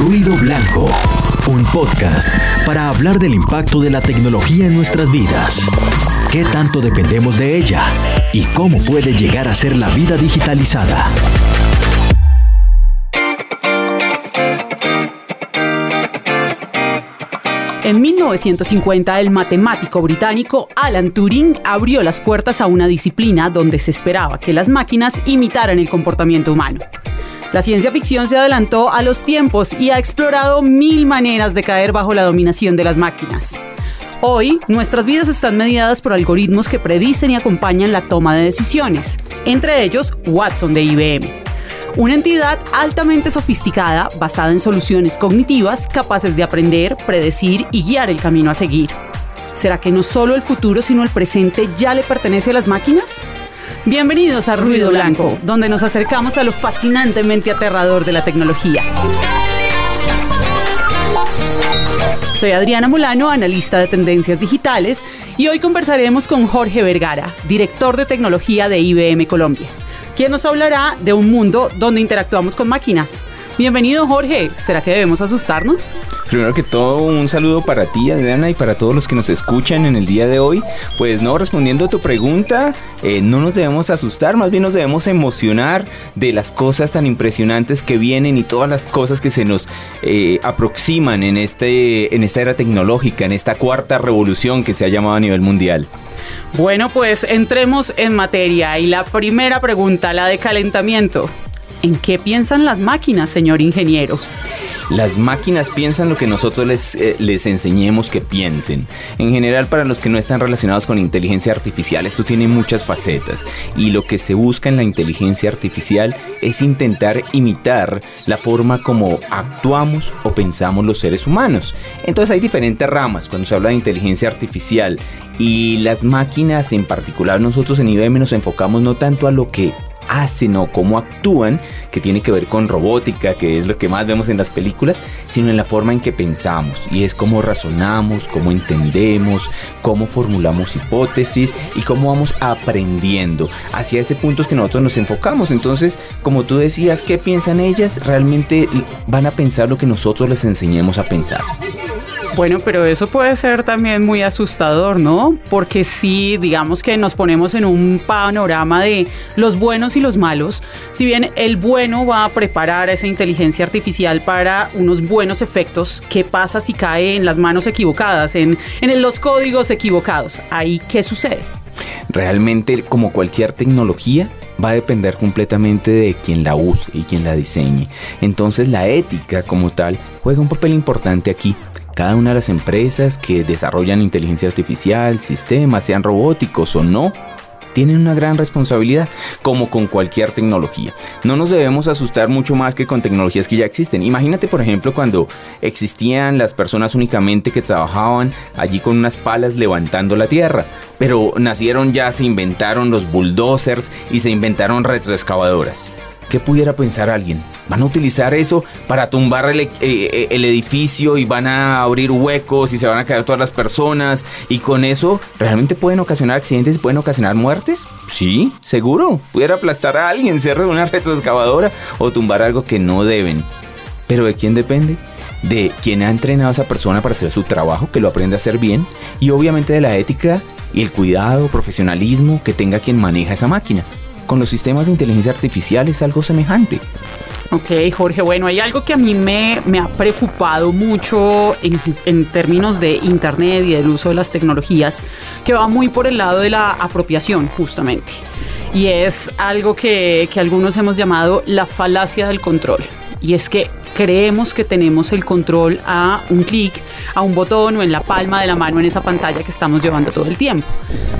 Ruido Blanco, un podcast para hablar del impacto de la tecnología en nuestras vidas. ¿Qué tanto dependemos de ella? ¿Y cómo puede llegar a ser la vida digitalizada? En 1950, el matemático británico Alan Turing abrió las puertas a una disciplina donde se esperaba que las máquinas imitaran el comportamiento humano. La ciencia ficción se adelantó a los tiempos y ha explorado mil maneras de caer bajo la dominación de las máquinas. Hoy, nuestras vidas están mediadas por algoritmos que predicen y acompañan la toma de decisiones, entre ellos Watson de IBM. Una entidad altamente sofisticada basada en soluciones cognitivas capaces de aprender, predecir y guiar el camino a seguir. ¿Será que no solo el futuro sino el presente ya le pertenece a las máquinas? Bienvenidos a Ruido Blanco, donde nos acercamos a lo fascinantemente aterrador de la tecnología. Soy Adriana Molano, analista de tendencias digitales, y hoy conversaremos con Jorge Vergara, director de tecnología de IBM Colombia, quien nos hablará de un mundo donde interactuamos con máquinas. Bienvenido Jorge, ¿será que debemos asustarnos? Primero que todo, un saludo para ti, Adriana, y para todos los que nos escuchan en el día de hoy. Pues no, respondiendo a tu pregunta, eh, no nos debemos asustar, más bien nos debemos emocionar de las cosas tan impresionantes que vienen y todas las cosas que se nos eh, aproximan en, este, en esta era tecnológica, en esta cuarta revolución que se ha llamado a nivel mundial. Bueno, pues entremos en materia y la primera pregunta, la de calentamiento. ¿En qué piensan las máquinas, señor ingeniero? Las máquinas piensan lo que nosotros les, eh, les enseñemos que piensen. En general, para los que no están relacionados con inteligencia artificial, esto tiene muchas facetas. Y lo que se busca en la inteligencia artificial es intentar imitar la forma como actuamos o pensamos los seres humanos. Entonces hay diferentes ramas cuando se habla de inteligencia artificial. Y las máquinas en particular, nosotros en IBM nos enfocamos no tanto a lo que hacen o cómo actúan, que tiene que ver con robótica, que es lo que más vemos en las películas, sino en la forma en que pensamos y es cómo razonamos, cómo entendemos, cómo formulamos hipótesis y cómo vamos aprendiendo. Hacia ese punto es que nosotros nos enfocamos. Entonces, como tú decías, ¿qué piensan ellas? Realmente van a pensar lo que nosotros les enseñemos a pensar. Bueno, pero eso puede ser también muy asustador, ¿no? Porque si digamos que nos ponemos en un panorama de los buenos y los malos, si bien el bueno va a preparar esa inteligencia artificial para unos buenos efectos, ¿qué pasa si cae en las manos equivocadas, en, en los códigos equivocados? ¿Ahí qué sucede? Realmente, como cualquier tecnología, va a depender completamente de quien la use y quien la diseñe. Entonces la ética como tal juega un papel importante aquí cada una de las empresas que desarrollan inteligencia artificial, sistemas, sean robóticos o no, tienen una gran responsabilidad, como con cualquier tecnología. No nos debemos asustar mucho más que con tecnologías que ya existen. Imagínate, por ejemplo, cuando existían las personas únicamente que trabajaban allí con unas palas levantando la tierra. Pero nacieron ya, se inventaron los bulldozers y se inventaron retroexcavadoras. ¿Qué pudiera pensar alguien? ¿Van a utilizar eso para tumbar el, eh, eh, el, edificio y van a abrir huecos y se van a caer todas las personas? ¿Y con eso realmente pueden ocasionar accidentes y pueden ocasionar muertes? Sí, seguro. Pudiera aplastar a alguien, cerrar una retroexcavadora o tumbar algo que no deben. ¿Pero de quién depende? De quien ha entrenado a esa persona para hacer su trabajo, que lo aprende a hacer bien, y obviamente de la ética y el cuidado, profesionalismo que tenga quien maneja esa máquina con los sistemas de inteligencia artificial es algo semejante. Ok, Jorge, bueno, hay algo que a mí me, me ha preocupado mucho en, en, términos de Internet y del uso de las tecnologías, que va muy por el lado de la apropiación, justamente. Y es algo que, que algunos hemos llamado la falacia del control. Y es que creemos que tenemos el control a un clic, a un botón o en la palma de la mano en esa pantalla que estamos llevando todo el tiempo.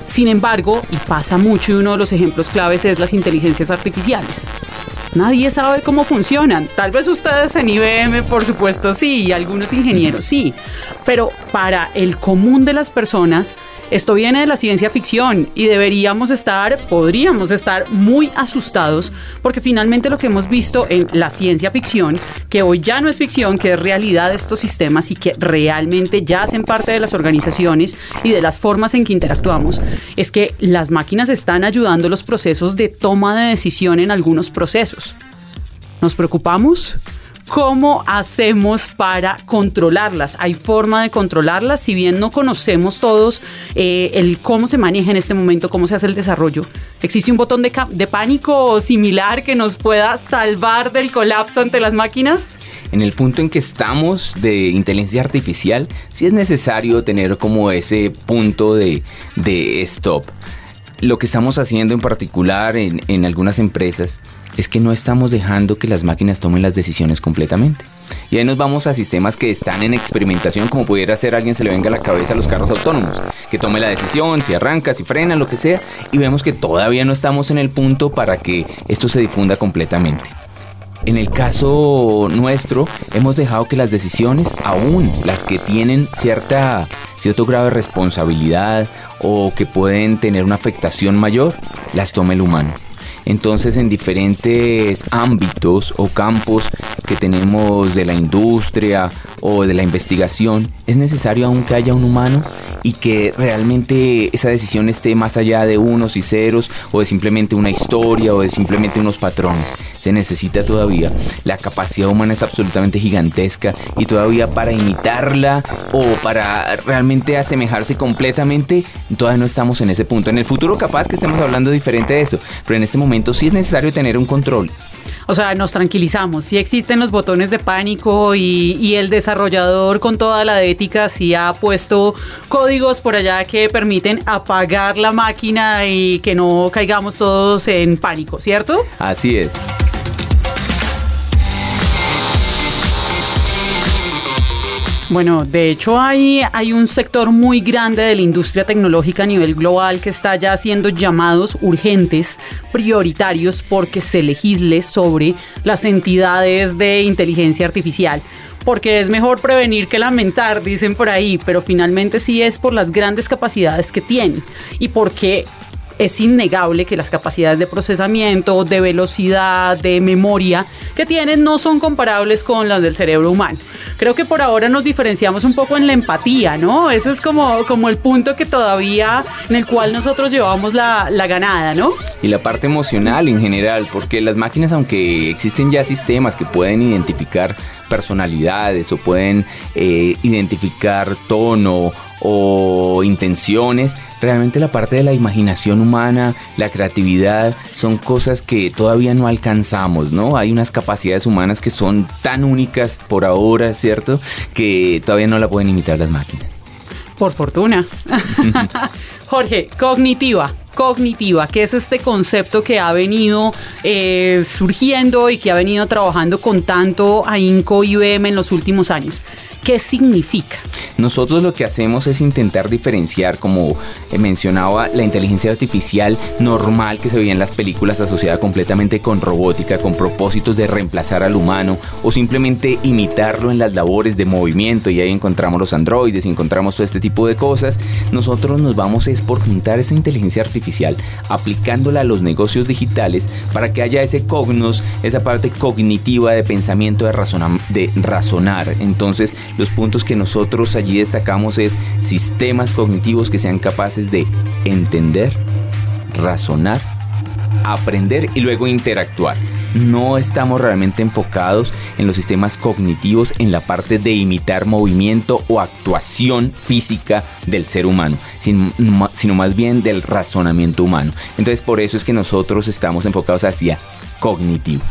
Sin embargo, y pasa mucho y uno de los ejemplos claves es las inteligencias artificiales. Nadie sabe cómo funcionan. Tal vez ustedes en IBM, por supuesto, sí, y algunos ingenieros sí. Pero para el común de las personas, esto viene de la ciencia ficción y deberíamos estar, podríamos estar muy asustados porque finalmente lo que hemos visto en la ciencia ficción, que hoy ya no es ficción, que es realidad estos sistemas y que realmente ya hacen parte de las organizaciones y de las formas en que interactuamos, es que las máquinas están ayudando los procesos de toma de decisión en algunos procesos. ¿Nos preocupamos? ¿cómo hacemos para controlarlas? ¿Hay forma de controlarlas? Si bien no conocemos todos eh, el cómo se maneja en este momento, cómo se hace el desarrollo, ¿existe un botón de, de pánico similar que nos pueda salvar del colapso ante las máquinas? en el punto en que estamos de inteligencia artificial, sí es necesario tener como ese punto de, de stop. Lo que estamos haciendo en particular en, en algunas empresas es que no estamos dejando que las máquinas tomen las decisiones completamente. Y ahí nos vamos a sistemas que están en experimentación, como pudiera ser alguien se le venga a la cabeza a los carros autónomos, que tome la decisión, si arranca, si frena, lo que sea, y vemos que todavía no estamos en el punto para que esto se difunda completamente. En el caso nuestro, hemos dejado que las decisiones, aún las que tienen cierta, cierto grado de responsabilidad o que pueden tener una afectación mayor, las tome el humano. Entonces en diferentes ámbitos o campos que tenemos de la industria o de la investigación, es necesario aún que haya un humano y que realmente esa decisión esté más allá de unos y ceros o de simplemente una historia o de simplemente unos patrones. Se necesita todavía. La capacidad humana es absolutamente gigantesca y todavía para imitarla o para realmente asemejarse completamente, todavía no estamos en ese punto. En el futuro capaz que estemos hablando diferente de eso, pero en este momento sí es necesario tener un control o sea, nos tranquilizamos. Si existen los botones de pánico y, el desarrollador con toda la ética sí ha puesto códigos por allá que permiten apagar la máquina y que no caigamos todos en pánico, ¿cierto? Así es. Bueno, de hecho hay, hay un sector muy grande de la industria tecnológica a nivel global que está ya haciendo llamados urgentes, prioritarios, porque se legisle sobre las entidades de inteligencia artificial. Porque es mejor prevenir que lamentar, dicen por ahí, pero finalmente sí es por las grandes capacidades que tiene. Y porque es innegable que las capacidades de procesamiento, de velocidad, de memoria que tienen no son comparables con las del cerebro humano. Creo que por ahora nos diferenciamos un poco en la empatía, ¿no? Ese es como, como el punto que todavía en el cual nosotros llevamos la, la ganada, ¿no? Y la parte emocional en general, porque las máquinas, aunque existen ya sistemas que pueden identificar personalidades o pueden eh, identificar tono o intenciones, realmente la parte de la imaginación humana, la creatividad, son cosas que todavía no alcanzamos, ¿no? Hay unas capacidades humanas que son tan únicas por ahora, ¿cierto? Que todavía no la pueden imitar las máquinas. Por fortuna. Jorge, cognitiva cognitiva, que es este concepto que ha venido eh, surgiendo y que ha venido trabajando con tanto AINCO y IBM en los últimos años. ¿Qué significa? Nosotros lo que hacemos es intentar diferenciar, como mencionaba, la inteligencia artificial normal que se veía en las películas asociada completamente con robótica, con propósitos de reemplazar al humano o simplemente imitarlo en las labores de movimiento y ahí encontramos los androides, encontramos todo este tipo de cosas. Nosotros nos vamos es por juntar esa inteligencia artificial aplicándola a los negocios digitales para que haya ese cognos, esa parte cognitiva de pensamiento, de razonar. Entonces, los puntos que nosotros allí destacamos es sistemas cognitivos que sean capaces de entender, razonar, aprender y luego interactuar. No estamos realmente enfocados en los sistemas cognitivos en la parte de imitar movimiento o actuación física del ser humano, sino, más bien del razonamiento humano. Entonces por eso es que nosotros estamos enfocados hacia cognitivo.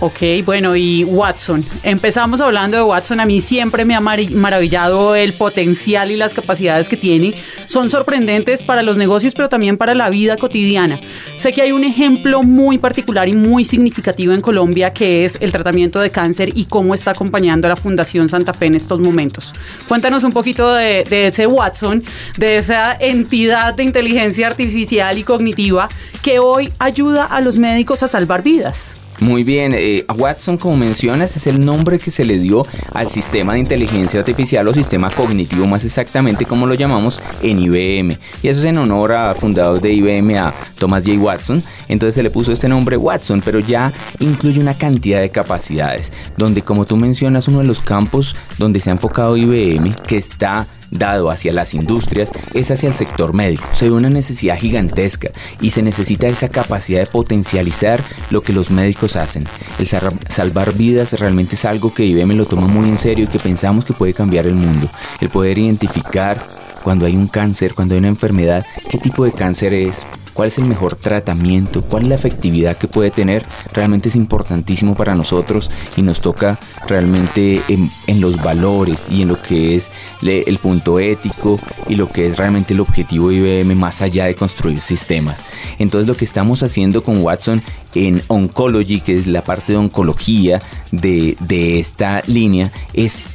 Ok, bueno, y Watson. Empezamos hablando de Watson. A mí siempre me ha maravillado el potencial y las capacidades que tiene. Son sorprendentes para los negocios, pero también para la vida cotidiana. Sé que hay un ejemplo muy particular y muy significativo en Colombia que es el tratamiento de cáncer y cómo está acompañando a la Fundación Santa Fe en estos momentos. Cuéntanos un poquito de, de ese Watson, de esa entidad de inteligencia artificial y cognitiva que hoy ayuda a los médicos a salvar vidas. Muy bien, eh, Watson, como mencionas, es el nombre que se le dio al sistema de inteligencia artificial o sistema cognitivo, más exactamente como lo llamamos en IBM. Y eso es en honor a fundador de IBM, a Thomas J. Watson. Entonces se le puso este nombre Watson, pero ya incluye una cantidad de capacidades, donde como tú mencionas, uno de los campos donde se ha enfocado IBM, que está dado hacia las industrias es hacia el sector médico. Se ve una necesidad gigantesca y se necesita esa capacidad de potencializar lo que los médicos hacen. El salvar vidas realmente es algo que IBM lo toma muy en serio y que pensamos que puede cambiar el mundo. El poder identificar cuando hay un cáncer, cuando hay una enfermedad, qué tipo de cáncer es, cuál es el mejor tratamiento, cuál es la efectividad que puede tener, realmente es importantísimo para nosotros y nos toca realmente en, los valores y en lo que es el punto ético y lo que es realmente el objetivo de IBM más allá de construir sistemas. Entonces lo que estamos haciendo con Watson en Oncology, que es la parte de oncología de, de esta línea, es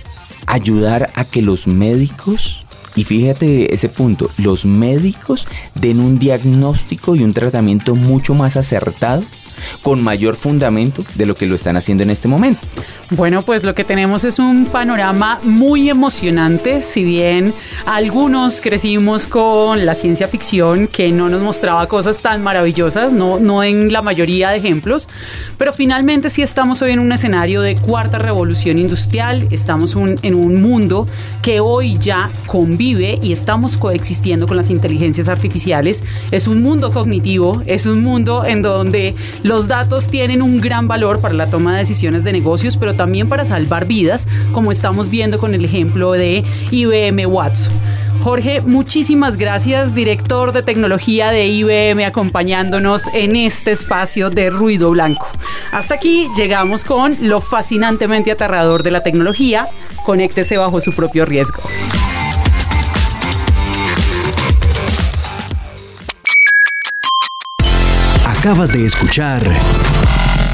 ayudar a que los médicos y fíjate ese punto, los médicos den un diagnóstico y un tratamiento mucho más acertado con mayor fundamento de lo que lo están haciendo en este momento. Bueno, pues lo que tenemos es un panorama muy emocionante, si bien algunos crecimos con la ciencia ficción que no nos mostraba cosas tan maravillosas, no, no en la mayoría de ejemplos, pero finalmente sí estamos hoy en un escenario de cuarta revolución industrial, estamos en un mundo que hoy ya convive y estamos coexistiendo con las inteligencias artificiales, es un mundo cognitivo, es un mundo en donde los datos tienen un gran valor para la toma de decisiones de negocios, pero también para salvar vidas, como estamos viendo con el ejemplo de IBM Watson. Jorge, muchísimas gracias, director de tecnología de IBM, acompañándonos en este espacio de ruido blanco. Hasta aquí llegamos con lo fascinantemente aterrador de la tecnología. Conéctese bajo su propio riesgo. Acabas de escuchar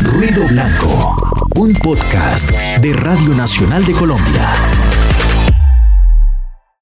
Ruido Blanco, un podcast de Radio Nacional de Colombia.